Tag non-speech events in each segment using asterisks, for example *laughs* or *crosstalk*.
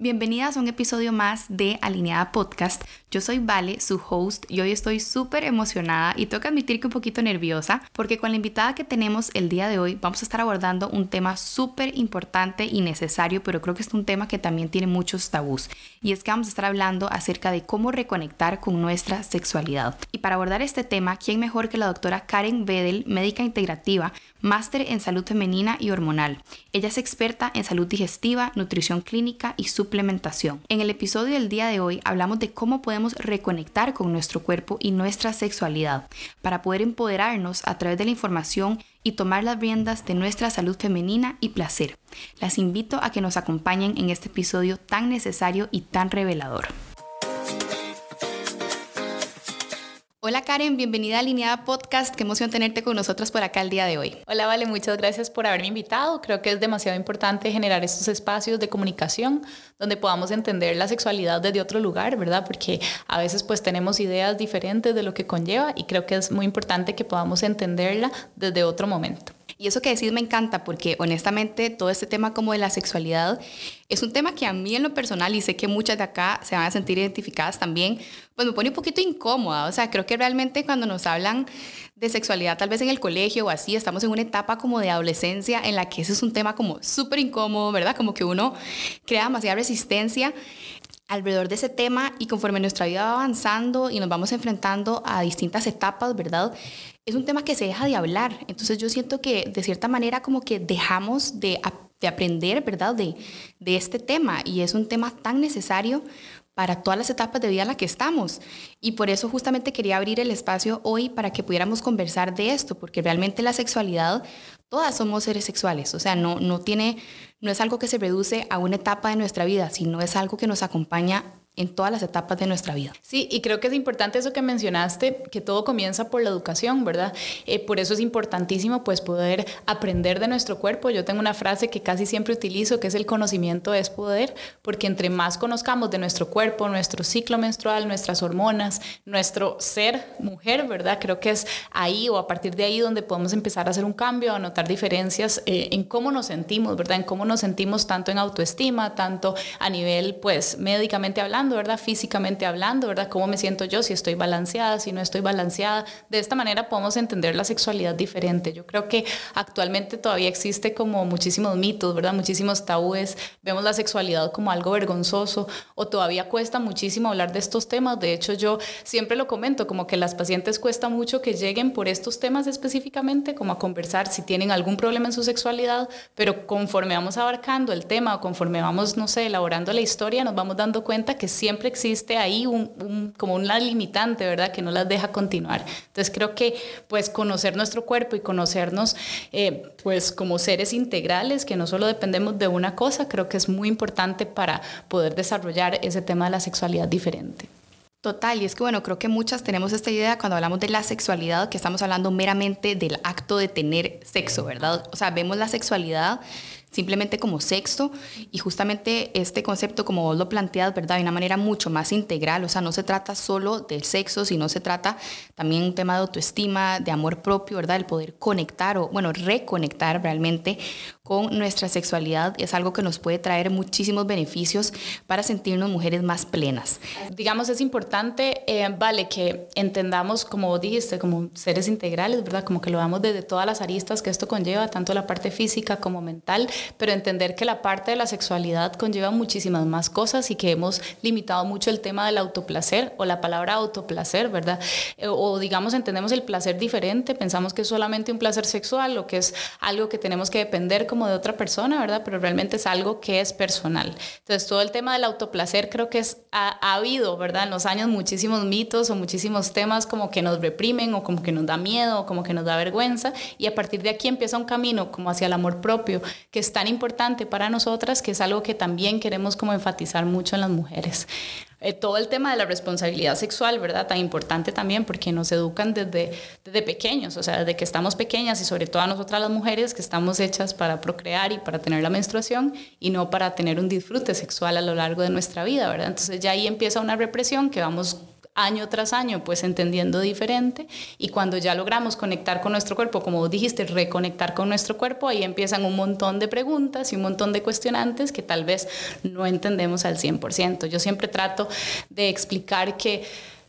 Bienvenidas a un episodio más de Alineada Podcast. Yo soy Vale, su host, y hoy estoy súper emocionada y tengo que admitir que un poquito nerviosa porque con la invitada que tenemos el día de hoy vamos a estar abordando un tema súper importante y necesario, pero creo que es un tema que también tiene muchos tabús. Y es que vamos a estar hablando acerca de cómo reconectar con nuestra sexualidad. Y para abordar este tema, ¿quién mejor que la doctora Karen Bedel, médica integrativa, máster en salud femenina y hormonal? Ella es experta en salud digestiva, nutrición clínica y su En el episodio del día de hoy hablamos de cómo podemos reconectar con nuestro cuerpo y nuestra sexualidad para poder empoderarnos a través de la información y tomar las riendas de nuestra salud femenina y placer. Las invito a que nos acompañen en este episodio tan necesario y tan revelador. Hola Karen, bienvenida a Alineada Podcast. Qué emoción tenerte con nosotros por acá el día de hoy. Hola Vale, muchas gracias por haberme invitado. Creo que es demasiado importante generar estos espacios de comunicación donde podamos entender la sexualidad desde otro lugar, ¿verdad? Porque a veces pues tenemos ideas diferentes de lo que conlleva y creo que es muy importante que podamos entenderla desde otro momento. Y eso que decís me encanta porque honestamente todo este tema como de la sexualidad es un tema que a mí en lo personal y sé que muchas de acá se van a sentir identificadas también, pues me pone un poquito incómoda. O sea, creo que realmente cuando nos hablan de sexualidad tal vez en el colegio o así, estamos en una etapa como de adolescencia en la que ese es un tema como súper incómodo, ¿verdad? Como que uno crea demasiada resistencia alrededor de ese tema y conforme nuestra vida va avanzando y nos vamos enfrentando a distintas etapas, ¿verdad? Es un tema que se deja de hablar. Entonces yo siento que de cierta manera como que dejamos de, aprender, ¿verdad? De, de este tema y es un tema tan necesario para todas las etapas de vida en las que estamos. Y por eso justamente quería abrir el espacio hoy para que pudiéramos conversar de esto, porque realmente la sexualidad, todas somos seres sexuales, o sea, no, no, tiene, no es algo que se reduce a una etapa de nuestra vida, sino es algo que nos acompaña en todas las etapas de nuestra vida. Sí, y creo que es importante eso que mencionaste, que todo comienza por la educación, ¿verdad? Eh, por eso es importantísimo pues poder aprender de nuestro cuerpo. Yo tengo una frase que casi siempre utilizo, que es el conocimiento es poder, porque entre más conozcamos de nuestro cuerpo, nuestro ciclo menstrual, nuestras hormonas, nuestro ser mujer, ¿verdad? Creo que es ahí o a partir de ahí donde podemos empezar a hacer un cambio, a notar diferencias eh, en cómo nos sentimos, ¿verdad? En cómo nos sentimos tanto en autoestima, tanto a nivel pues médicamente hablando ¿verdad? Físicamente hablando, ¿verdad? ¿Cómo me siento yo? Si estoy balanceada, si no estoy balanceada. De esta manera podemos entender la sexualidad diferente. Yo creo que actualmente todavía existe como muchísimos mitos, ¿verdad? Muchísimos tabúes. Vemos la sexualidad como algo vergonzoso o todavía cuesta muchísimo hablar de estos temas. De hecho, yo siempre lo comento, como que las pacientes cuesta mucho que lleguen por estos temas específicamente, como a conversar si tienen algún problema en su sexualidad, pero conforme vamos abarcando el tema o conforme vamos, no sé, elaborando la historia, nos vamos dando cuenta que siempre existe ahí un, como una limitante, ¿verdad? Que no las deja continuar. Entonces creo que pues conocer nuestro cuerpo y conocernos eh, pues como seres integrales, que no solo dependemos de una cosa, creo que es muy importante para poder desarrollar ese tema de la sexualidad diferente. Total, y es que bueno, creo que muchas tenemos esta idea cuando hablamos de la sexualidad, que estamos hablando meramente del acto de tener sexo, ¿verdad? O sea, vemos la sexualidad simplemente como sexo y justamente este concepto como vos lo planteas, ¿verdad? De una manera mucho más integral, o sea, no se trata solo del sexo, sino se trata también un tema de autoestima, de amor propio, ¿verdad? El poder conectar o, bueno, reconectar realmente con nuestra sexualidad es algo que nos puede traer muchísimos beneficios para sentirnos mujeres más plenas. Digamos, es importante, eh, vale, que entendamos, como dijiste, como seres integrales, ¿verdad? Como que lo damos desde todas las aristas que esto conlleva, tanto la parte física como mental, pero entender que la parte de la sexualidad conlleva muchísimas más cosas y que hemos limitado mucho el tema del autoplacer o la palabra autoplacer, ¿verdad? Eh, o digamos, entendemos el placer diferente, pensamos que es solamente un placer sexual o que es algo que tenemos que depender como de otra persona, ¿verdad? Pero realmente es algo que es personal. Entonces, todo el tema del autoplacer creo que es, ha, ha habido, ¿verdad? En los años muchísimos mitos o muchísimos temas como que nos reprimen o como que nos da miedo o como que nos da vergüenza y a partir de aquí empieza un camino como hacia el amor propio que es tan importante para nosotras que es algo que también queremos como enfatizar mucho en las mujeres. Eh, todo el tema de la responsabilidad sexual, ¿verdad? Tan importante también porque nos educan desde, desde pequeños, o sea, desde que estamos pequeñas y sobre todo a nosotras las mujeres que estamos hechas para procrear y para tener la menstruación y no para tener un disfrute sexual a lo largo de nuestra vida, ¿verdad? Entonces ya ahí empieza una represión que vamos año tras año pues entendiendo diferente y cuando ya logramos conectar con nuestro cuerpo, como dijiste, reconectar con nuestro cuerpo, ahí empiezan un montón de preguntas y un montón de cuestionantes que tal vez no entendemos al 100%. Yo siempre trato de explicar que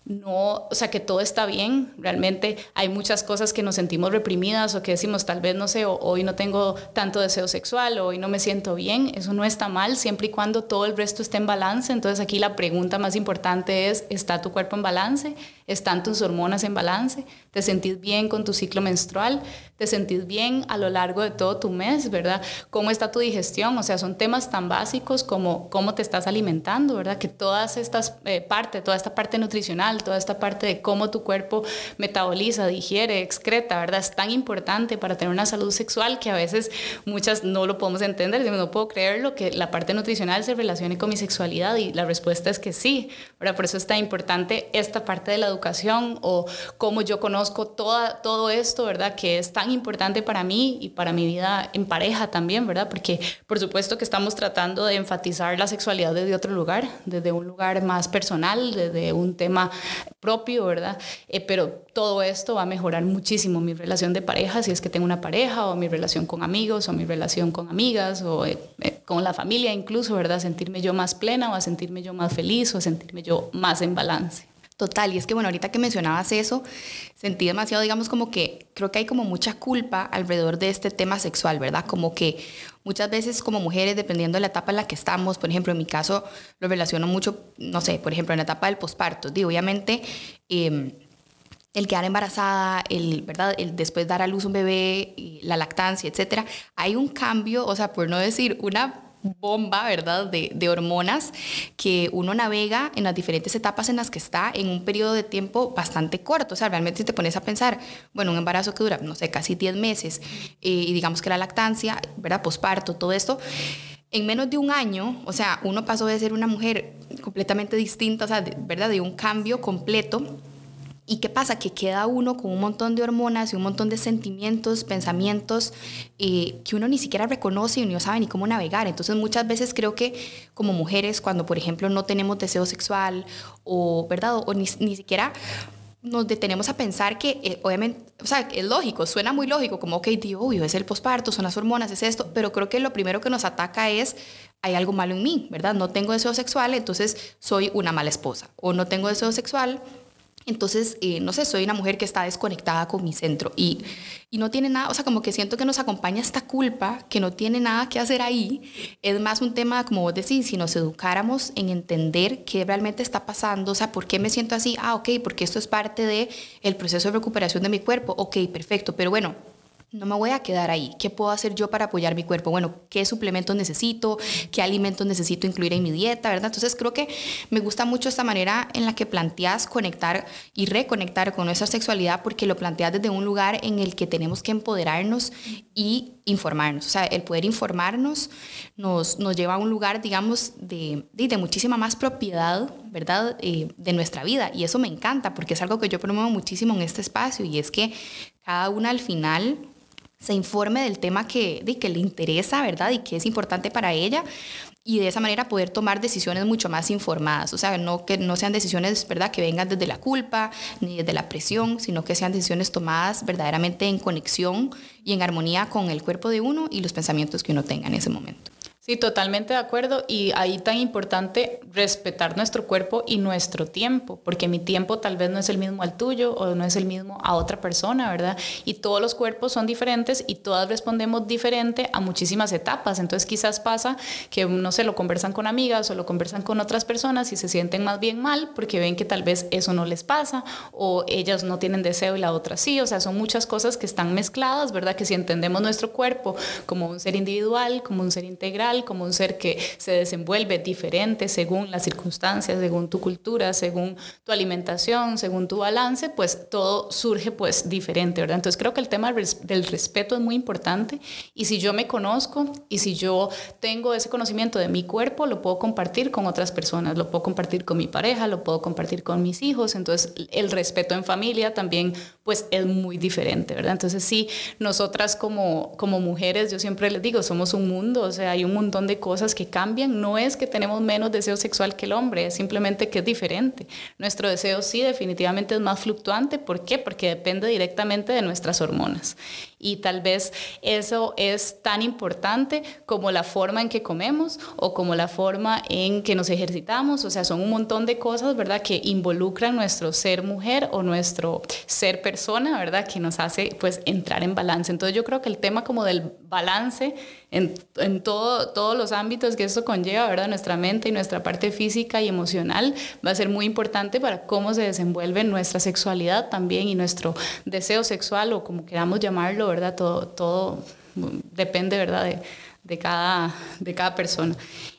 no, o sea, que todo está bien. Realmente hay muchas cosas que nos sentimos reprimidas o que decimos, tal vez, no sé, hoy no tengo tanto deseo sexual o hoy no me siento bien. Eso no está mal siempre y cuando todo el resto esté en balance. Entonces aquí la pregunta más importante es, ¿está tu cuerpo en balance? ¿Están tus hormonas en balance? ¿Te sentís bien con tu ciclo menstrual? ¿Te sentís bien a lo largo de todo tu mes, verdad? ¿Cómo está tu digestión? O sea, son temas tan básicos como cómo te estás alimentando, ¿verdad? Que todas estas eh, partes, toda esta parte nutricional, toda esta parte de cómo tu cuerpo metaboliza, digiere, excreta, ¿verdad? Es tan importante para tener una salud sexual que a veces muchas no lo podemos entender, no puedo creerlo que la parte nutricional se relacione con mi sexualidad y la respuesta es que sí, ¿verdad? Por eso es tan importante esta parte de la educación o cómo yo conozco toda, todo esto, ¿verdad? Que es tan importante para mí y para mi vida en pareja también, ¿verdad? Porque por supuesto que estamos tratando de enfatizar la sexualidad desde otro lugar, desde un lugar más personal, desde un tema propio, ¿verdad? Eh, pero todo esto va a mejorar muchísimo mi relación de pareja, si es que tengo una pareja, o mi relación con amigos, o mi relación con amigas, o eh, eh, con la familia incluso, ¿verdad? Sentirme yo más plena, o a sentirme yo más feliz, o a sentirme yo más en balance. Total, y es que bueno, ahorita que mencionabas eso, sentí demasiado, digamos, como que creo que hay como mucha culpa alrededor de este tema sexual, ¿verdad? Como que muchas veces como mujeres, dependiendo de la etapa en la que estamos, por ejemplo, en mi caso lo relaciono mucho, no sé, por ejemplo, en la etapa del posparto, obviamente... Em, el quedar embarazada, el, ¿verdad? el después dar a luz un bebé, la lactancia, etcétera, hay un cambio, o sea, por no decir una bomba, ¿verdad?, de, de, hormonas que uno navega en las diferentes etapas en las que está en un periodo de tiempo bastante corto. O sea, realmente si te pones a pensar, bueno, un embarazo que dura, no sé, casi 10 meses, eh, y digamos que la lactancia, ¿verdad?, posparto, todo esto, en menos de un año, o sea, uno pasó de ser una mujer completamente distinta, o sea, ¿verdad?, de un cambio completo ¿Y qué pasa? Que queda uno con un montón de hormonas y un montón de sentimientos, pensamientos eh, que uno ni siquiera reconoce y no sabe ni cómo navegar. Entonces muchas veces creo que como mujeres, cuando por ejemplo no tenemos deseo sexual o, ¿verdad? O, ni, ni, siquiera nos detenemos a pensar que, eh, obviamente, o sea, es lógico, suena muy lógico, como, ok, tío, obvio, es el posparto, son las hormonas, es esto, pero creo que lo primero que nos ataca es, hay algo malo en mí, ¿verdad? No tengo deseo sexual, entonces soy una mala esposa. O no tengo deseo sexual, entonces, eh, no sé, soy una mujer que está desconectada con mi centro y, y no tiene nada, o sea, como que siento que nos acompaña esta culpa, que no tiene nada que hacer ahí. Es más un tema, como vos decís, si nos educáramos en entender qué realmente está pasando, o sea, ¿por qué me siento así? Ah, ok, porque esto es parte del el proceso de recuperación de mi cuerpo. Ok, perfecto, pero bueno, no me voy a quedar ahí. ¿Qué puedo hacer yo para apoyar mi cuerpo? Bueno, ¿qué suplementos necesito? ¿Qué alimentos necesito incluir en mi dieta? ¿Verdad? Entonces creo que me gusta mucho esta manera en la que planteas conectar y reconectar con nuestra sexualidad porque lo planteas desde un lugar en el que tenemos que empoderarnos y informarnos. O sea, el poder informarnos nos, nos lleva a un lugar, digamos, de, de, muchísima más propiedad, ¿verdad? Eh, de nuestra vida. Y eso me encanta porque es algo que yo promuevo muchísimo en este espacio y es que cada una al final se informe del tema que, de, que le interesa, ¿verdad? Y que es importante para ella y de esa manera poder tomar decisiones mucho más informadas, o sea, no que no sean decisiones, ¿verdad?, que vengan desde la culpa ni desde la presión, sino que sean decisiones tomadas verdaderamente en conexión y en armonía con el cuerpo de uno y los pensamientos que uno tenga en ese momento. Sí, totalmente de acuerdo. Y ahí tan importante respetar nuestro cuerpo y nuestro tiempo, porque mi tiempo tal vez no es el mismo al tuyo o no es el mismo a otra persona, ¿verdad? Y todos los cuerpos son diferentes y todas respondemos diferente a muchísimas etapas. Entonces quizás pasa que, no se lo conversan con amigas o lo conversan con otras personas y se sienten más bien mal porque ven que tal vez eso no les pasa o ellas no tienen deseo y la otra sí. O sea, son muchas cosas que están mezcladas, ¿verdad? Que si entendemos nuestro cuerpo como un ser individual, como un ser integral, como un ser que se desenvuelve diferente según las circunstancias, según tu cultura, según tu alimentación, según tu balance, pues todo surge pues diferente, ¿verdad? Entonces creo que el tema del respeto es muy importante y si yo me conozco y si yo tengo ese conocimiento de mi cuerpo, lo puedo compartir con otras personas, lo puedo compartir con mi pareja, lo puedo compartir con mis hijos, entonces el respeto en familia también pues es muy diferente, ¿verdad? Entonces sí, nosotras como, como mujeres, yo siempre les digo, somos un mundo, o sea, hay un mundo montón de cosas que cambian. No es que tenemos menos deseo sexual que el hombre, es simplemente que es diferente. Nuestro deseo sí definitivamente es más fluctuante. ¿Por qué? Porque depende directamente de nuestras hormonas. Y tal vez eso es tan importante como la forma en que comemos o como la forma en que nos ejercitamos. O sea, son un montón de cosas, ¿verdad?, que involucran nuestro ser mujer o nuestro ser persona, ¿verdad?, que nos hace pues entrar en balance. Entonces yo creo que el tema como del balance en, en todo, todos los ámbitos que esto conlleva, ¿verdad?, nuestra mente y nuestra parte física y emocional va a ser muy importante para cómo se desenvuelve nuestra sexualidad también y nuestro deseo sexual o como queramos llamarlo, ¿verdad? Todo, todo depende, ¿verdad? De, cada, de cada persona.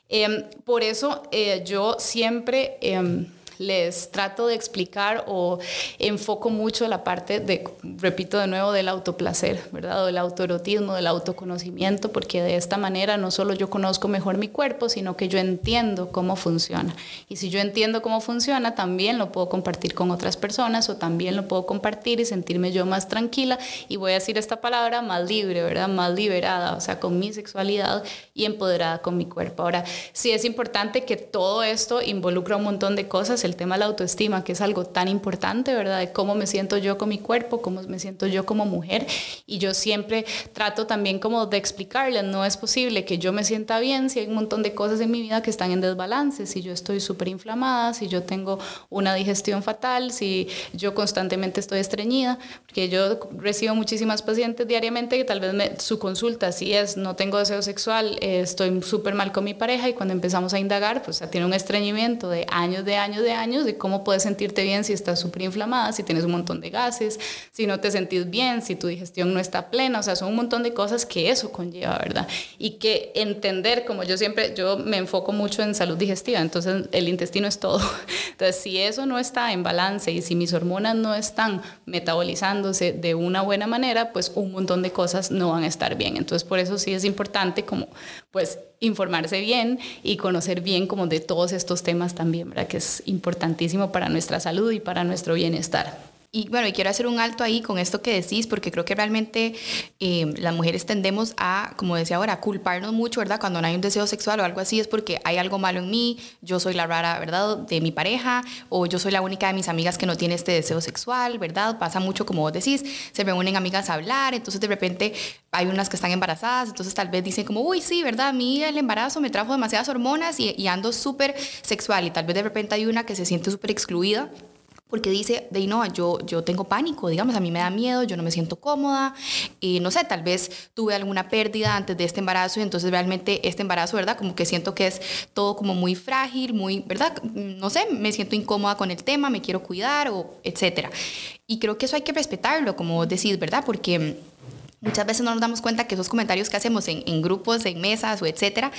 Em, por eso eh, yo siempre... Em, les trato de explicar o enfoco mucho la parte de, repito de nuevo, del autoplacer, ¿verdad? O del autoerotismo, del autoconocimiento, porque de esta manera no solo yo conozco mejor mi cuerpo, sino que yo entiendo cómo funciona. Y si yo entiendo cómo funciona, también lo puedo compartir con otras personas o también lo puedo compartir y sentirme yo más tranquila y voy a decir esta palabra más libre, ¿verdad? Más liberada, o sea, con mi sexualidad y empoderada con mi cuerpo. Ahora, sí es importante que todo esto involucra un montón de cosas el tema de la autoestima, que es algo tan importante, ¿verdad? De cómo me siento yo con mi cuerpo, cómo me siento yo como mujer. Y yo siempre trato también como de explicarles, no es posible que yo me sienta bien si hay un montón de cosas en mi vida que están en desbalance, si yo estoy súper inflamada, si yo tengo una digestión fatal, si yo constantemente estoy estreñida, porque yo recibo muchísimas pacientes diariamente que tal vez me, su consulta si es no tengo deseo sexual, eh, estoy súper mal con mi pareja y cuando empezamos a indagar, pues tiene un estreñimiento de años, de años, de años, de cómo puedes sentirte bien si estás súper inflamada, si tienes un montón de gases, si no te sentís bien, si tu digestión no está plena, o sea, son un montón de cosas que eso conlleva, ¿verdad? Y que entender, como yo siempre, yo me enfoco mucho en salud digestiva, entonces el intestino es todo. *laughs* Entonces, si eso no está en balance y si mis hormonas no están metabolizándose de una buena manera, pues un montón de cosas no van a estar bien. Entonces, por eso sí es importante como, pues, informarse bien y conocer bien como de todos estos temas también, ¿verdad? Que es importantísimo para nuestra salud y para nuestro bienestar. Y bueno, y quiero hacer un alto ahí con esto que decís, porque creo que realmente eh, las mujeres tendemos a, como decía ahora, culparnos mucho, ¿verdad? Cuando no hay un deseo sexual o algo así, es porque hay algo malo en mí, yo soy la rara, ¿verdad? De mi pareja, o yo soy la única de mis amigas que no tiene este deseo sexual, ¿verdad? Pasa mucho, como vos decís, se reúnen amigas a hablar, entonces de repente hay unas que están embarazadas, entonces tal vez dicen como, uy, sí, ¿verdad? A mí el embarazo me trajo demasiadas hormonas y, y ando súper sexual, y tal vez de repente hay una que se siente súper excluida porque dice, de no, yo, yo tengo pánico, digamos, a mí me da miedo, yo no me siento cómoda, y no sé, tal vez tuve alguna pérdida antes de este embarazo y entonces realmente este embarazo, ¿verdad? Como que siento que es todo como muy frágil, muy, ¿verdad? No sé, me siento incómoda con el tema, me quiero cuidar o etcétera. Y creo que eso hay que respetarlo, como decís, ¿verdad? Porque Muchas veces no nos damos cuenta que esos comentarios que hacemos en, grupos, en mesas o etcétera,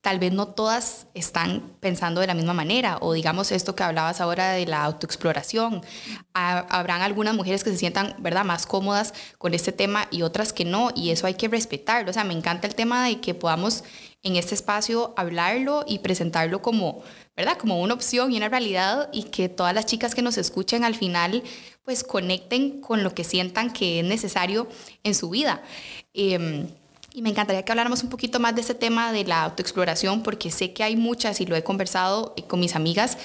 tal vez no todas están pensando de la misma manera. O digamos esto que hablabas ahora de la autoexploración. habrán algunas mujeres que se sientan, ¿verdad?, más cómodas con este tema y otras que no. Y eso hay que respetarlo. O sea, me encanta el tema de que podamos en este espacio hablarlo y presentarlo como, ¿verdad? Como una opción y una realidad y que todas las chicas que nos escuchen al final pues conecten con lo que sientan que es necesario en su vida. Em, y me encantaría que habláramos un poquito más de este tema de la autoexploración, porque sé que hay muchas, y lo he conversado eh, con mis amigas,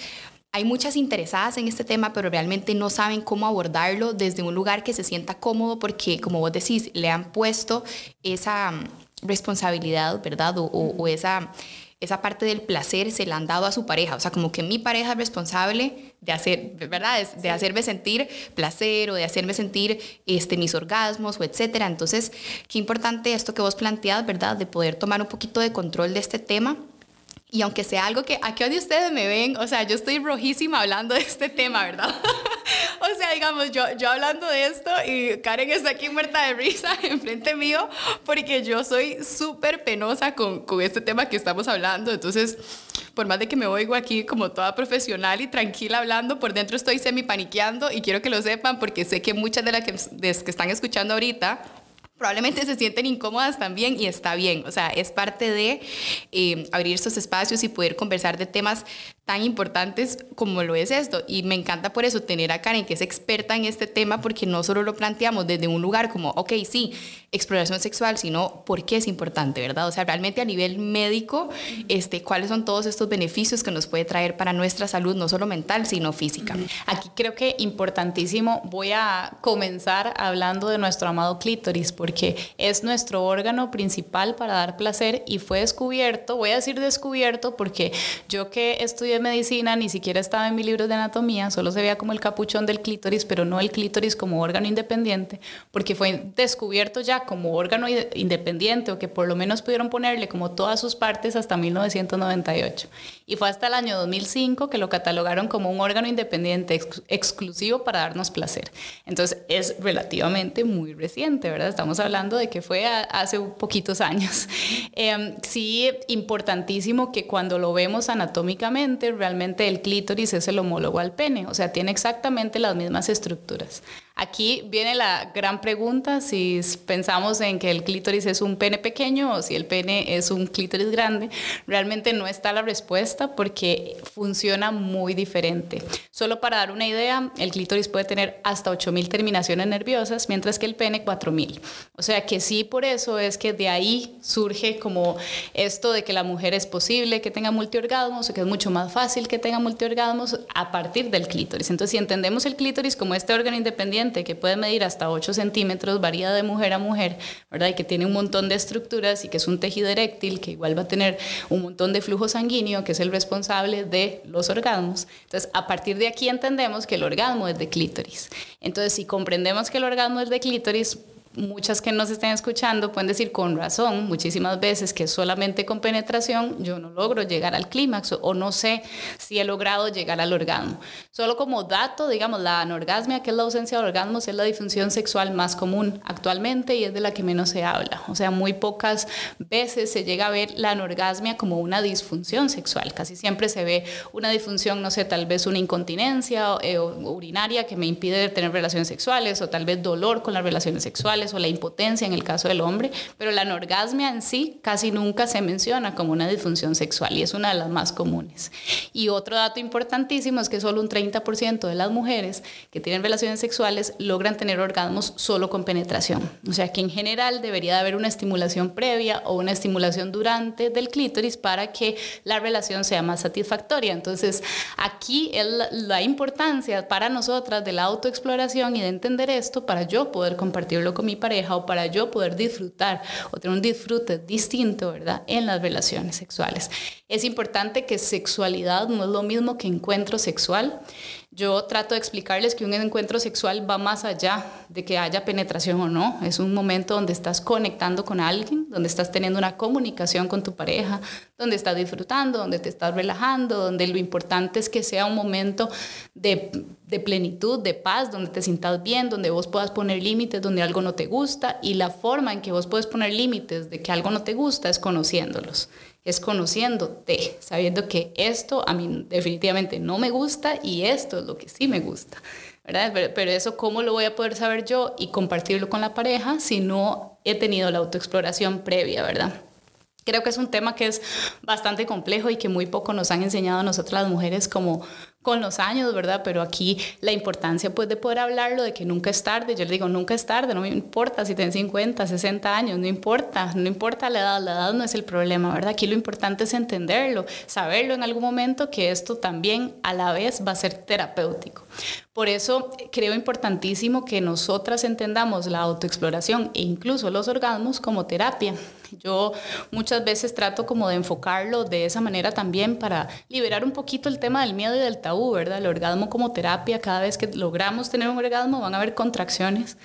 hay muchas interesadas en este tema, pero realmente no saben cómo abordarlo desde un lugar que se sienta cómodo, porque como vos decís, le han puesto esa responsabilidad, ¿verdad? o esa esa parte del placer se la han dado a su pareja. O sea, como que mi pareja es responsable de hacer, ¿verdad? De hacerme sentir placer o de hacerme sentir este, mis orgasmos o etcétera. Entonces, qué importante esto que vos planteas, ¿verdad? De poder tomar un poquito de control de este tema y aunque sea algo que aquí de ustedes me ven, o sea, yo estoy rojísima hablando de este tema, ¿verdad? *laughs* o sea, digamos, yo, yo hablando de esto y Karen está aquí muerta de risa *laughs* enfrente mío porque yo soy súper penosa con, con este tema que estamos hablando. Entonces, por más de que me oigo aquí como toda profesional y tranquila hablando, por dentro estoy semi paniqueando y quiero que lo sepan porque sé que muchas de las que, de las que están escuchando ahorita probablemente se sienten incómodas también y está bien. O sea, es parte de eh, abrir estos espacios y poder conversar de temas tan importantes como lo es esto. Y me encanta por eso tener a Karen, que es experta en este tema, porque no solo lo planteamos desde un lugar como, ok, sí, exploración sexual, sino por qué es importante, ¿verdad? O sea, realmente a nivel médico, este, cuáles son todos estos beneficios que nos puede traer para nuestra salud, no solo mental, sino física. Aquí creo que importantísimo, voy a comenzar hablando de nuestro amado clítoris, porque es nuestro órgano principal para dar placer y fue descubierto, voy a decir descubierto porque yo que estudié medicina ni siquiera estaba en mi libro de anatomía, solo se veía como el capuchón del clítoris, pero no el clítoris como órgano independiente, porque fue descubierto ya como órgano independiente o que por lo menos pudieron ponerle como todas sus partes hasta 1998. Y fue hasta el año 2005 que lo catalogaron como un órgano independiente exclusivo para darnos placer. Entonces es relativamente muy reciente, ¿verdad? Estamos hablando de que fue hace poquitos años. *laughs* Em, sí, importantísimo que cuando lo vemos anatómicamente, realmente el clítoris es el homólogo al pene, o sea, tiene exactamente las mismas estructuras. Aquí viene la gran pregunta si pensamos en que el clítoris es un pene pequeño o si el pene es un clítoris grande. Realmente no está la respuesta porque funciona muy diferente. Solo para dar una idea, el clítoris puede tener hasta 8.000 terminaciones nerviosas, mientras que el pene 4.000. O sea que sí, por eso es que de ahí surge como esto de que la mujer es posible que tenga multiorgasmos o que es mucho más fácil que tenga multiorgasmos a partir del clítoris. Entonces, si entendemos el clítoris como este órgano independiente, que puede medir hasta 8 centímetros, varía de mujer a mujer, ¿verdad? Y que tiene un montón de estructuras y que es un tejido eréctil, que igual va a tener un montón de flujo sanguíneo, que es el responsable de los orgasmos. Entonces, a partir de aquí entendemos que el orgasmo es de clítoris. Entonces, si comprendemos que el orgasmo es de clítoris, muchas que nos estén escuchando pueden decir con razón muchísimas veces que solamente con penetración yo no logro llegar al clímax o no sé si he logrado llegar al orgasmo. Solo como dato, digamos, la anorgasmia, que es la ausencia de orgasmos, es la disfunción sexual más común actualmente y es de la que menos se habla. O sea, muy pocas veces se llega a ver la anorgasmia como una disfunción sexual. Casi siempre se ve una disfunción, no sé, tal vez una incontinencia eh, urinaria que me impide tener relaciones sexuales o tal vez dolor con las relaciones sexuales o la impotencia en el caso del hombre, pero la anorgasmia en sí casi nunca se menciona como una disfunción sexual y es una de las más comunes. Y otro dato importantísimo es que solo un 30% de las mujeres que tienen relaciones sexuales logran tener orgasmos solo con penetración. O sea que en general debería de haber una estimulación previa o una estimulación durante del clítoris para que la relación sea más satisfactoria. Entonces aquí es la importancia para nosotras de la autoexploración y de entender esto para yo poder compartirlo con mi pareja o para yo poder disfrutar o tener un disfrute distinto, ¿verdad? En las relaciones sexuales. Es importante que sexualidad no es lo mismo que encuentro sexual. Yo trato de explicarles que un encuentro sexual va más allá de que haya penetración o no. Es un momento donde estás conectando con alguien, donde estás teniendo una comunicación con tu pareja, donde estás disfrutando, donde te estás relajando, donde lo importante es que sea un momento de, plenitud, de paz, donde te sientas bien, donde vos puedas poner límites, donde algo no te gusta. Y la forma en que vos puedes poner límites de que algo no te gusta es conociéndolos es conociéndote, sabiendo que esto a mí definitivamente no me gusta y esto es lo que sí me gusta. ¿verdad? Pero, eso, ¿cómo lo voy a poder saber yo y compartirlo con la pareja si no he tenido la autoexploración previa, ¿verdad? Creo que es un tema que es bastante complejo y que muy poco nos han enseñado a nosotras las mujeres como con los años, ¿verdad? Pero aquí la importancia pues de poder hablarlo, de que nunca es tarde, yo le digo, nunca es tarde, no me importa si tienes 50, 60 años, no importa, no importa la edad, la edad no es el problema, ¿verdad? Aquí lo importante es entenderlo, saberlo en algún momento que esto también a la vez va a ser terapéutico. Por eso creo importantísimo que nosotras entendamos la autoexploración e incluso los orgasmos como terapia. Yo muchas veces trato como de enfocarlo de esa manera también para liberar un poquito el tema del miedo y del tabú, ¿verdad? El orgasmo como terapia, cada vez que logramos tener un orgasmo van a haber contracciones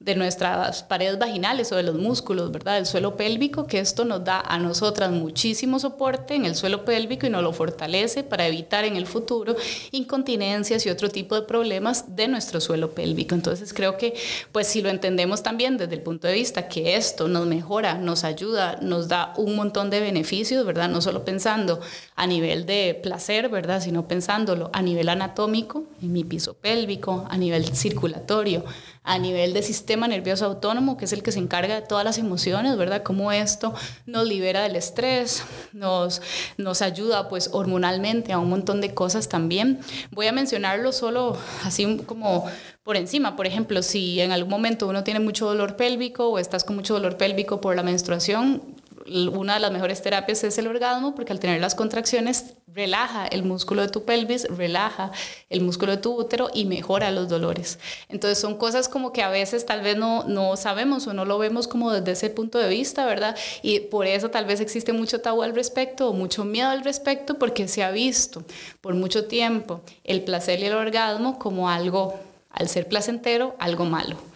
de nuestras paredes vaginales o de los músculos, ¿verdad? Del suelo pélvico, que esto nos da a nosotras muchísimo soporte en el suelo pélvico y nos lo fortalece para evitar en el futuro incontinencias y otro tipo de problemas de nuestro suelo pélvico. Entonces creo que pues si lo entendemos también desde el punto de vista que esto nos mejora, nos ayuda, nos da un montón de beneficios, ¿verdad? No solo pensando a nivel de placer, ¿verdad? Sino pensándolo a nivel anatómico, en mi piso pélvico, a nivel circulatorio, a nivel del sistema nervioso autónomo, que es el que se encarga de todas las emociones, ¿verdad? Cómo esto nos libera del estrés, nos, nos ayuda pues hormonalmente a un montón de cosas también. Voy a mencionarlo solo así como por encima. Por ejemplo, si en algún momento uno tiene mucho dolor pélvico o estás con mucho dolor pélvico por la menstruación, una de las mejores terapias es el orgasmo porque al tener las contracciones relaja el músculo de tu pelvis, relaja el músculo de tu útero y mejora los dolores. Entonces son cosas como que a veces tal vez no, no sabemos o no lo vemos como desde ese punto de vista, ¿verdad? Y por eso tal vez existe mucho tabú al respecto o mucho miedo al respecto porque se ha visto por mucho tiempo el placer y el orgasmo como algo, al ser placentero, algo malo.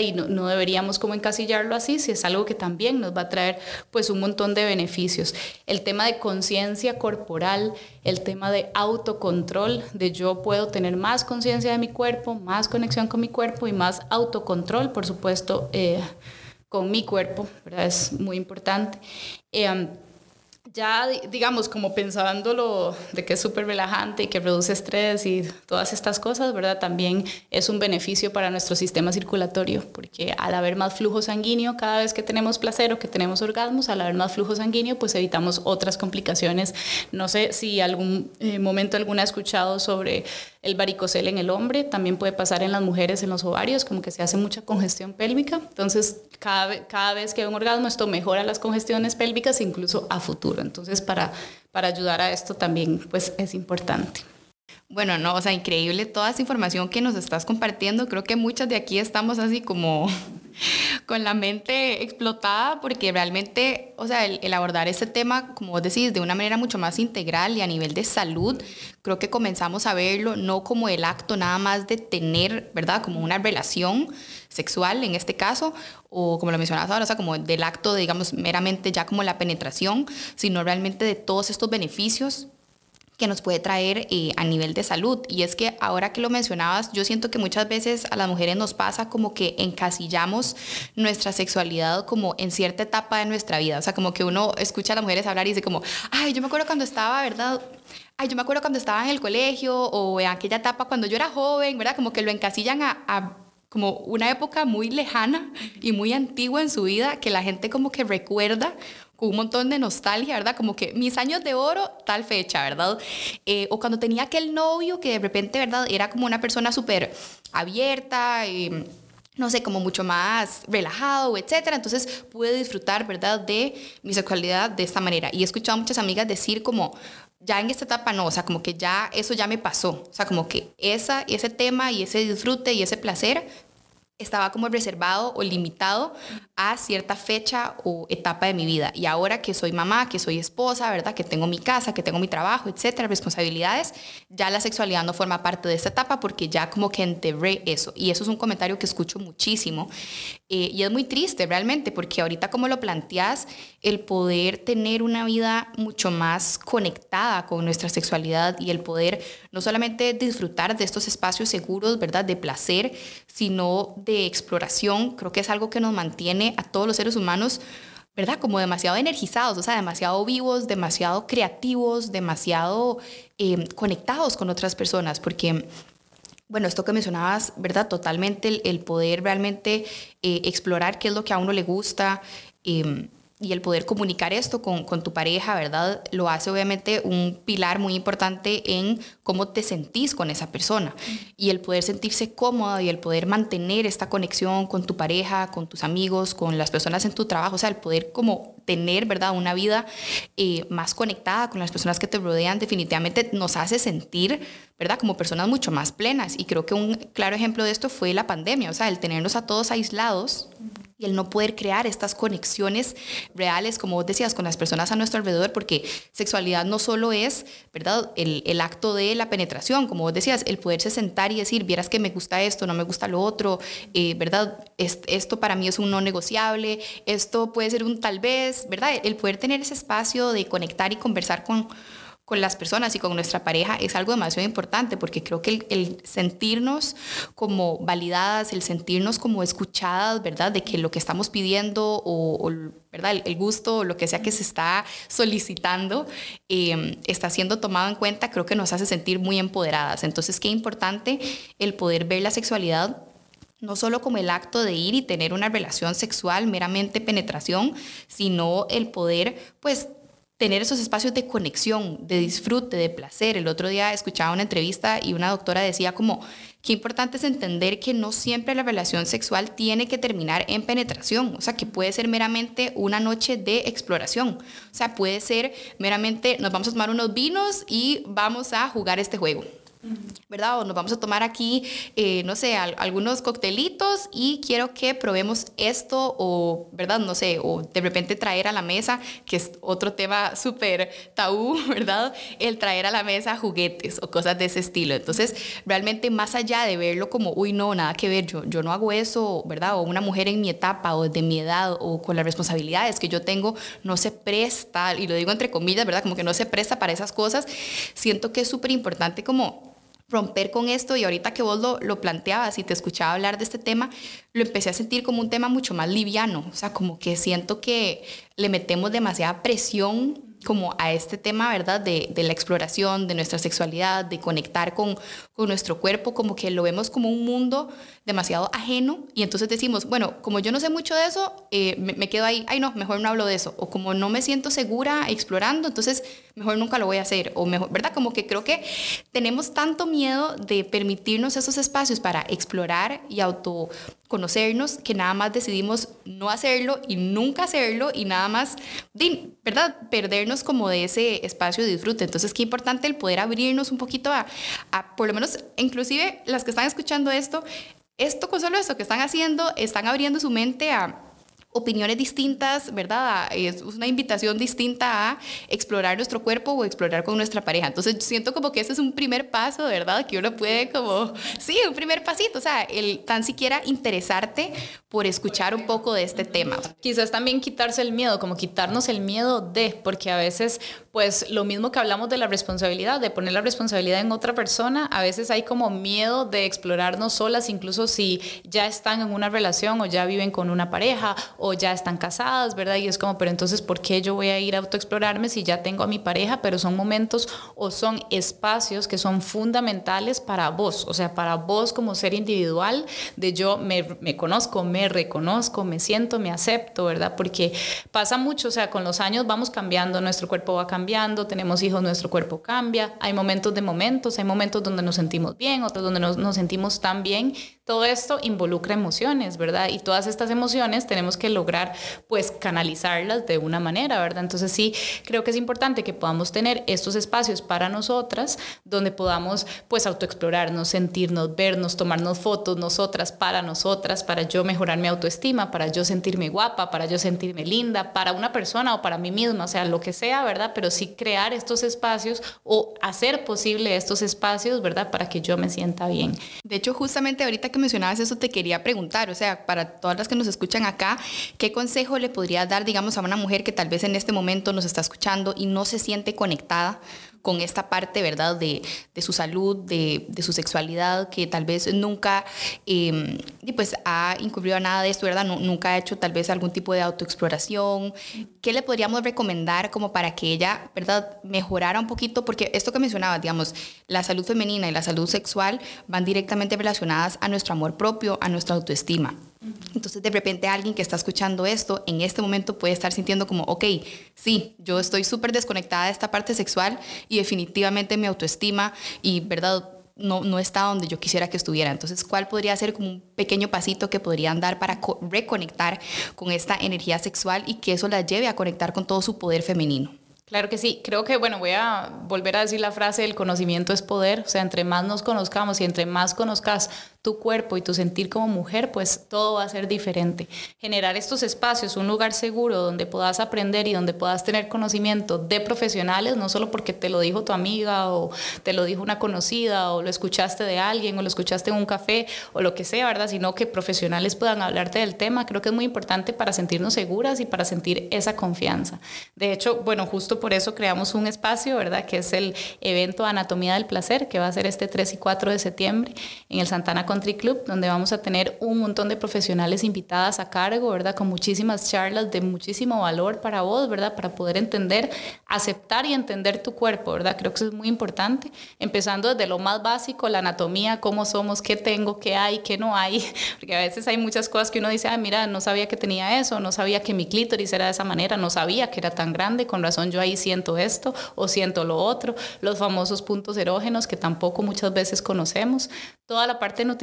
Y no, deberíamos como encasillarlo así, si es algo que también nos va a traer pues un montón de beneficios. El tema de conciencia corporal, el tema de autocontrol, de yo puedo tener más conciencia de mi cuerpo, más conexión con mi cuerpo y más autocontrol, por supuesto, eh, con mi cuerpo, ¿verdad? Es muy importante. Eh, ya, digamos, como pensándolo de que es súper relajante y que reduce estrés y todas estas cosas, ¿verdad? También es un beneficio para nuestro sistema circulatorio, porque al haber más flujo sanguíneo, cada vez que tenemos placer o que tenemos orgasmos, al haber más flujo sanguíneo, pues evitamos otras complicaciones. No sé si algún eh, momento alguna ha escuchado sobre el varicocel en el hombre, también puede pasar en las mujeres en los ovarios, como que se hace mucha congestión pélvica. Entonces, cada, cada vez que hay un orgasmo, esto mejora las congestiones pélvicas, incluso a futuro. Entonces, para, para ayudar a esto también pues, es importante. Bueno, no, o sea, increíble toda esa información que nos estás compartiendo. Creo que muchas de aquí estamos así como *laughs* con la mente explotada porque realmente, o sea, el, abordar este tema, como vos decís, de una manera mucho más integral y a nivel de salud, creo que comenzamos a verlo no como el acto nada más de tener, ¿verdad? Como una relación sexual en este caso, o como lo mencionabas ahora, o sea, como del acto, digamos, meramente ya como la penetración, sino realmente de todos estos beneficios que nos puede traer eh, a nivel de salud. Y es que ahora que lo mencionabas, yo siento que muchas veces a las mujeres nos pasa como que encasillamos nuestra sexualidad como en cierta etapa de nuestra vida. O sea, como que uno escucha a las mujeres hablar y dice como, ay, yo me acuerdo cuando estaba, ¿verdad? Ay, yo me acuerdo cuando estaba en el colegio o en aquella etapa cuando yo era joven, ¿verdad? Como que lo encasillan a, a como una época muy lejana y muy antigua en su vida que la gente como que recuerda con un montón de nostalgia, ¿verdad? Como que mis años de oro, tal fecha, ¿verdad? Eh, o cuando tenía aquel novio que de repente, ¿verdad? Era como una persona súper abierta. y no sé, como mucho más relajado, etcétera. Entonces pude disfrutar, ¿verdad?, de mi sexualidad de esta manera. Y he escuchado a muchas amigas decir como, ya en esta etapa no, o sea, como que ya eso ya me pasó. O sea, como que esa, ese tema y ese disfrute y ese placer estaba como reservado o limitado a cierta fecha o etapa de mi vida. Y ahora que soy mamá, que soy esposa, ¿verdad? Que tengo mi casa, que tengo mi trabajo, etcétera, responsabilidades, ya la sexualidad no forma parte de esta etapa porque ya como que enterré eso. Y eso es un comentario que escucho muchísimo. Eh, y es muy triste realmente porque ahorita como lo planteas, el poder tener una vida mucho más conectada con nuestra sexualidad y el poder no solamente disfrutar de estos espacios seguros, ¿verdad? De placer, sino de exploración, creo que es algo que nos mantiene a todos los seres humanos, ¿verdad? Como demasiado energizados, o sea, demasiado vivos, demasiado creativos, demasiado eh, conectados con otras personas, porque... Bueno, esto que mencionabas, ¿verdad? Totalmente el, poder realmente eh, explorar qué es lo que a uno le gusta, eh, y el poder comunicar esto con, con, tu pareja, ¿verdad? Lo hace obviamente un pilar muy importante en cómo te sentís con esa persona. Y el poder sentirse cómoda y el poder mantener esta conexión con tu pareja, con tus amigos, con las personas en tu trabajo, o sea, el poder como tener, ¿verdad? Una vida eh, más conectada con las personas que te rodean, definitivamente nos hace sentir, ¿verdad? Como personas mucho más plenas. Y creo que un claro ejemplo de esto fue la pandemia, o sea, el tenernos a todos aislados y el no poder crear estas conexiones reales, como vos decías, con las personas a nuestro alrededor, porque sexualidad no solo es, ¿verdad?, el, el, acto de la penetración, como vos decías, el poderse sentar y decir, vieras que me gusta esto, no me gusta lo otro, eh, ¿verdad? esto para mí es un no negociable, esto puede ser un tal vez, ¿verdad? El poder tener ese espacio de conectar y conversar con con las personas y con nuestra pareja es algo demasiado importante porque creo que el, sentirnos como validadas, el sentirnos como escuchadas, ¿verdad? De que lo que estamos pidiendo o, ¿verdad? El, gusto o lo que sea que se está solicitando em, está siendo tomado en cuenta, creo que nos hace sentir muy empoderadas. Entonces, qué importante el poder ver la sexualidad no solo como el acto de ir y tener una relación sexual, meramente penetración, sino el poder, pues, tener esos espacios de conexión, de disfrute, de placer. El otro día escuchaba una entrevista y una doctora decía como, qué importante es entender que no siempre la relación sexual tiene que terminar en penetración, o sea, que puede ser meramente una noche de exploración, o sea, puede ser meramente nos vamos a tomar unos vinos y vamos a jugar este juego. ¿Verdad? O nos vamos a tomar aquí, eh, no sé, algunos coctelitos y quiero que probemos esto o, ¿verdad? No sé, o de repente traer a la mesa, que es otro tema súper tabú, *laughs* ¿verdad? El traer a la mesa juguetes o cosas de ese estilo. Entonces, realmente más allá de verlo como, uy, no, nada que ver, yo, yo no hago eso, ¿verdad? O una mujer en mi etapa o de mi edad o con las responsabilidades que yo tengo, no se presta, y lo digo entre comillas, ¿verdad? Como que no se presta para esas cosas. Siento que es súper importante como romper con esto y ahorita que vos lo, planteabas y te escuchaba hablar de este tema, lo empecé a sentir como un tema mucho más liviano, o sea, como que siento que le metemos demasiada presión como a este tema, ¿verdad? De, de, la exploración, de nuestra sexualidad, de conectar con, con, nuestro cuerpo, como que lo vemos como un mundo demasiado ajeno y entonces decimos, bueno, como yo no sé mucho de eso, eh, me, me, quedo ahí, ay no, mejor no hablo de eso, o como no me siento segura explorando, entonces mejor nunca lo voy a hacer, o mejor, ¿verdad? Como que creo que tenemos tanto miedo de permitirnos esos espacios para explorar y autoconocernos que nada más decidimos no hacerlo y nunca hacerlo y nada más, ¿verdad? Perdernos como de ese espacio de disfrute. Entonces, qué importante el poder abrirnos un poquito a, a por lo menos, inclusive las que están escuchando esto, esto con solo esto que están haciendo, están abriendo su mente a opiniones distintas, ¿verdad? Es una invitación distinta a explorar nuestro cuerpo o explorar con nuestra pareja. Entonces siento como que ese es un primer paso, ¿verdad? Que uno puede como, sí, un primer pasito, o sea, el tan siquiera interesarte por escuchar un poco de este tema. Quizás también quitarse el miedo, como quitarnos el miedo de, porque a veces, pues lo mismo que hablamos de la responsabilidad, de poner la responsabilidad en otra persona, a veces hay como miedo de explorarnos solas, incluso si ya están en una relación o ya viven con una pareja o ya están casadas, ¿verdad? Y es como, pero entonces, ¿por qué yo voy a ir a autoexplorarme si ya tengo a mi pareja? Pero son momentos o son espacios que son fundamentales para vos, o sea, para vos como ser individual, de yo me, me conozco, me reconozco, me siento, me acepto, ¿verdad? Porque pasa mucho, o sea, con los años vamos cambiando, nuestro cuerpo va cambiando, tenemos hijos, nuestro cuerpo cambia, hay momentos de momentos, hay momentos donde nos sentimos bien, otros donde nos, nos sentimos tan bien. Todo esto involucra emociones, ¿verdad? Y todas estas emociones tenemos que lograr, pues, canalizarlas de una manera, ¿verdad? Entonces sí, creo que es importante que podamos tener estos espacios para nosotras, donde podamos, pues, autoexplorarnos, sentirnos, vernos, tomarnos fotos nosotras, para nosotras, para yo mejorar mi autoestima, para yo sentirme guapa, para yo sentirme linda, para una persona o para mí misma, o sea, lo que sea, ¿verdad? Pero sí crear estos espacios o hacer posible estos espacios, ¿verdad? Para que yo me sienta bien. De hecho, justamente ahorita que mencionabas eso, te quería preguntar, o sea, para todas las que nos escuchan acá, ¿qué consejo le podrías dar, digamos, a una mujer que tal vez en este momento nos está escuchando y no se siente conectada? Con esta parte, ¿verdad?, de, de su salud, de, de, su sexualidad, que tal vez nunca eh, pues, ha incurrido a nada de esto, ¿verdad? nunca ha hecho tal vez algún tipo de autoexploración. ¿Qué le podríamos recomendar como para que ella, ¿verdad?, mejorara un poquito? Porque esto que mencionaba, digamos, la salud femenina y la salud sexual van directamente relacionadas a nuestro amor propio, a nuestra autoestima. Entonces, de repente, alguien que está escuchando esto en este momento puede estar sintiendo como, ok, sí, yo estoy súper desconectada de esta parte sexual y definitivamente mi autoestima y, ¿verdad? No, no está donde yo quisiera que estuviera. Entonces, ¿cuál podría ser como un pequeño pasito que podrían dar para reconectar con esta energía sexual y que eso la lleve a conectar con todo su poder femenino? Claro que sí, creo que, bueno, voy a volver a decir la frase, el conocimiento es poder, o sea, entre más nos conozcamos y entre más conozcas tu cuerpo y tu sentir como mujer, pues todo va a ser diferente. Generar estos espacios, un lugar seguro donde puedas aprender y donde puedas tener conocimiento de profesionales, no solo porque te lo dijo tu amiga o te lo dijo una conocida o lo escuchaste de alguien o lo escuchaste en un café o lo que sea, ¿verdad? Sino que profesionales puedan hablarte del tema, creo que es muy importante para sentirnos seguras y para sentir esa confianza. De hecho, bueno, justo por eso creamos un espacio, ¿verdad? Que es el evento Anatomía del Placer, que va a ser este 3 y 4 de septiembre en el Santana Country Club, donde vamos a tener un montón de profesionales invitadas a cargo, ¿verdad? Con muchísimas charlas de muchísimo valor para vos, ¿verdad? Para poder entender, aceptar y entender tu cuerpo, ¿verdad? Creo que eso es muy importante, empezando desde lo más básico, la anatomía, cómo somos, qué tengo, qué hay, qué no hay, *laughs* porque a veces hay muchas cosas que uno dice, ah, mira, no sabía que tenía eso, no sabía que mi clítoris era de esa manera, no sabía que era tan grande, con razón yo ahí siento esto o siento lo otro, los famosos puntos erógenos que tampoco muchas veces conocemos, toda la parte nutricional,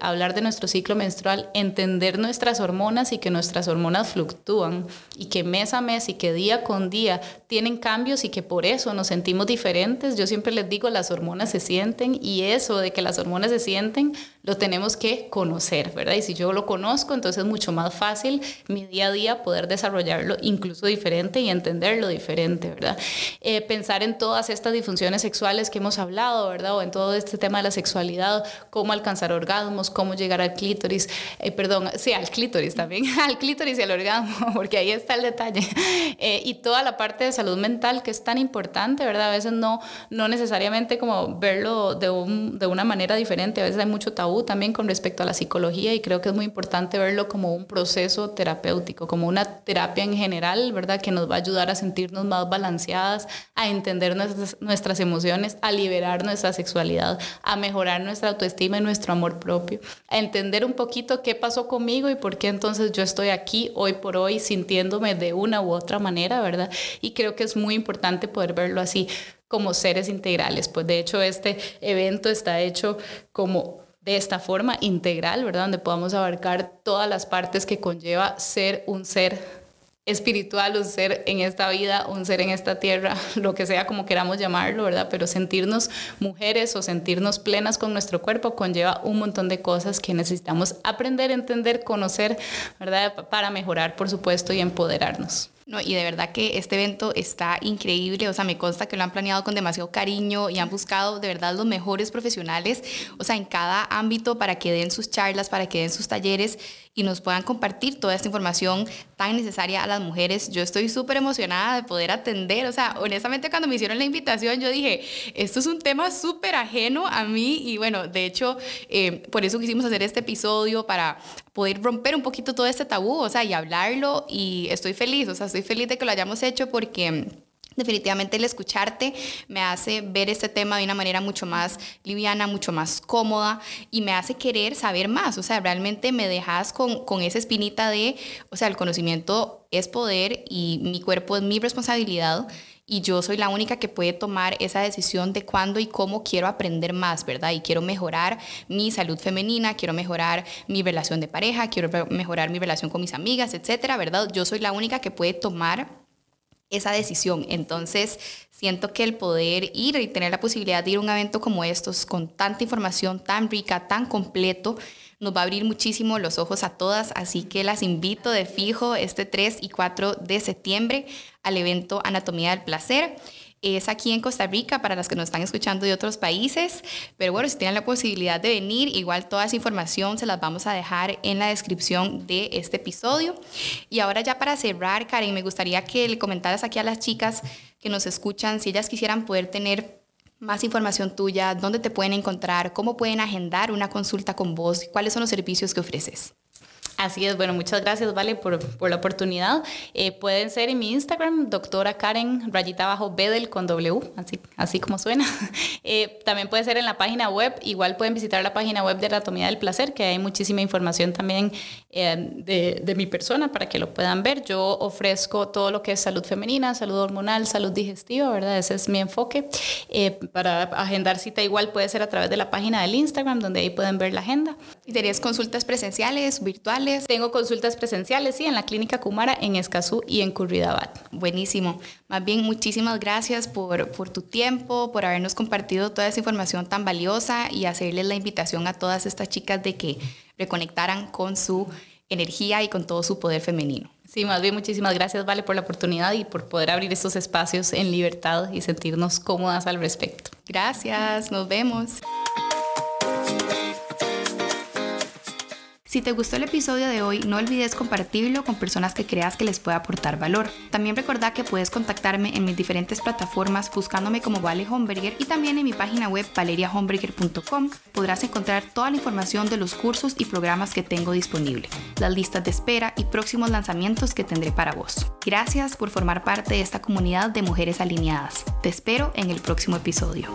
hablar de nuestro ciclo menstrual, entender nuestras hormonas y que nuestras hormonas fluctúan y que mes a mes y que día con día tienen cambios y que por eso nos sentimos diferentes. Yo siempre les digo, las hormonas se sienten y eso de que las hormonas se sienten lo tenemos que conocer, ¿verdad? Y si yo lo conozco, entonces es mucho más fácil mi día a día poder desarrollarlo incluso diferente y entenderlo diferente, ¿verdad? Eh, pensar en todas estas disfunciones sexuales que hemos hablado, ¿verdad? O en todo este tema de la sexualidad, cómo alcanzar orgasmos, cómo llegar al clítoris, eh, perdón, sí, al clítoris también, *laughs* al clítoris y al orgasmo, *laughs* porque ahí está el detalle. *laughs* Eh, y toda la parte de salud mental que es tan importante, ¿verdad? A veces no, no necesariamente como verlo de, un, de una manera diferente, a veces hay mucho tabú también con respecto a la psicología y creo que es muy importante verlo como un proceso terapéutico, como una terapia en general, ¿verdad? Que nos va a ayudar a sentirnos más balanceadas, a entender nuestras, nuestras emociones, a liberar nuestra sexualidad, a mejorar nuestra autoestima y nuestro amor propio, a entender un poquito qué pasó conmigo y por qué entonces yo estoy aquí hoy por hoy sintiéndome de una u otra manera, ¿verdad? Y creo que es muy importante poder verlo así como seres integrales. Pues de hecho este evento está hecho como de esta forma integral, ¿verdad? Donde podamos abarcar todas las partes que conlleva ser un ser espiritual, un ser en esta vida, un ser en esta tierra, *laughs* lo que sea como queramos llamarlo, ¿verdad? Pero sentirnos mujeres o sentirnos plenas con nuestro cuerpo conlleva un montón de cosas que necesitamos aprender, entender, conocer, ¿verdad? Para mejorar, por supuesto, y empoderarnos. No, y de verdad que este evento está increíble, o sea, me consta que lo han planeado con demasiado cariño y han buscado de verdad los mejores profesionales, o sea, en cada ámbito para que den sus charlas, para que den sus talleres y nos puedan compartir toda esta información tan necesaria a las mujeres. Yo estoy súper emocionada de poder atender, o sea, honestamente cuando me hicieron la invitación yo dije, esto es un tema súper ajeno a mí y bueno, de hecho, eh, por eso quisimos hacer este episodio para poder romper un poquito todo este tabú, o sea, y hablarlo y estoy feliz, o sea, estoy feliz de que lo hayamos hecho porque Definitivamente el escucharte me hace ver este tema de una manera mucho más liviana, mucho más cómoda y me hace querer saber más. O sea, realmente me dejas con, con esa espinita de, o sea, el conocimiento es poder y mi cuerpo es mi responsabilidad y yo soy la única que puede tomar esa decisión de cuándo y cómo quiero aprender más, ¿verdad? Y quiero mejorar mi salud femenina, quiero mejorar mi relación de pareja, quiero mejorar mi relación con mis amigas, etcétera, ¿verdad? Yo soy la única que puede tomar esa decisión. Entonces, siento que el poder ir y tener la posibilidad de ir a un evento como estos, con tanta información tan rica, tan completo, nos va a abrir muchísimo los ojos a todas, así que las invito de fijo este 3 y 4 de septiembre al evento Anatomía del Placer es aquí en Costa Rica para las que nos están escuchando de otros países. Pero bueno, si tienen la posibilidad de venir, igual toda esa información se las vamos a dejar en la descripción de este episodio. Y ahora ya para cerrar, Karen, me gustaría que le comentaras aquí a las chicas que nos escuchan si ellas quisieran poder tener más información tuya, dónde te pueden encontrar, cómo pueden agendar una consulta con vos, cuáles son los servicios que ofreces. Así es, bueno, muchas gracias, Vale, por, por la oportunidad. Eh, pueden ser en mi Instagram, doctora Karen, rayita abajo, Bedel con W, así, así como suena. *laughs* Eh, también puede ser en la página web, igual pueden visitar la página web de Anatomía del Placer, que hay muchísima información también eh, de, de, mi persona para que lo puedan ver. Yo ofrezco todo lo que es salud femenina, salud hormonal, salud digestiva, ¿verdad? Ese es mi enfoque. para agendar cita igual puede ser a través de la página del Instagram, donde ahí pueden ver la agenda. ¿Y tenías consultas presenciales, virtuales? Tengo consultas presenciales, sí, en la Clínica Kumara, en Escazú y en Curridabat. Buenísimo. Más bien, muchísimas gracias por, por tu tiempo, por habernos compartido toda esa información tan valiosa y hacerles la invitación a todas estas chicas de que reconectaran con su energía y con todo su poder femenino. Sí, más bien muchísimas gracias, Vale, por la oportunidad y por poder abrir estos espacios en libertad y sentirnos cómodas al respecto. Gracias, nos vemos. Si te gustó el episodio de hoy, no olvides compartirlo con personas que creas que les pueda aportar valor. También recordá que puedes contactarme en mis diferentes plataformas buscándome como Vale Homberger y también en mi página web valeriahomberger.com podrás encontrar toda la información de los cursos y programas que tengo disponible, las listas de espera y próximos lanzamientos que tendré para vos. Gracias por formar parte de esta comunidad de mujeres alineadas. Te espero en el próximo episodio.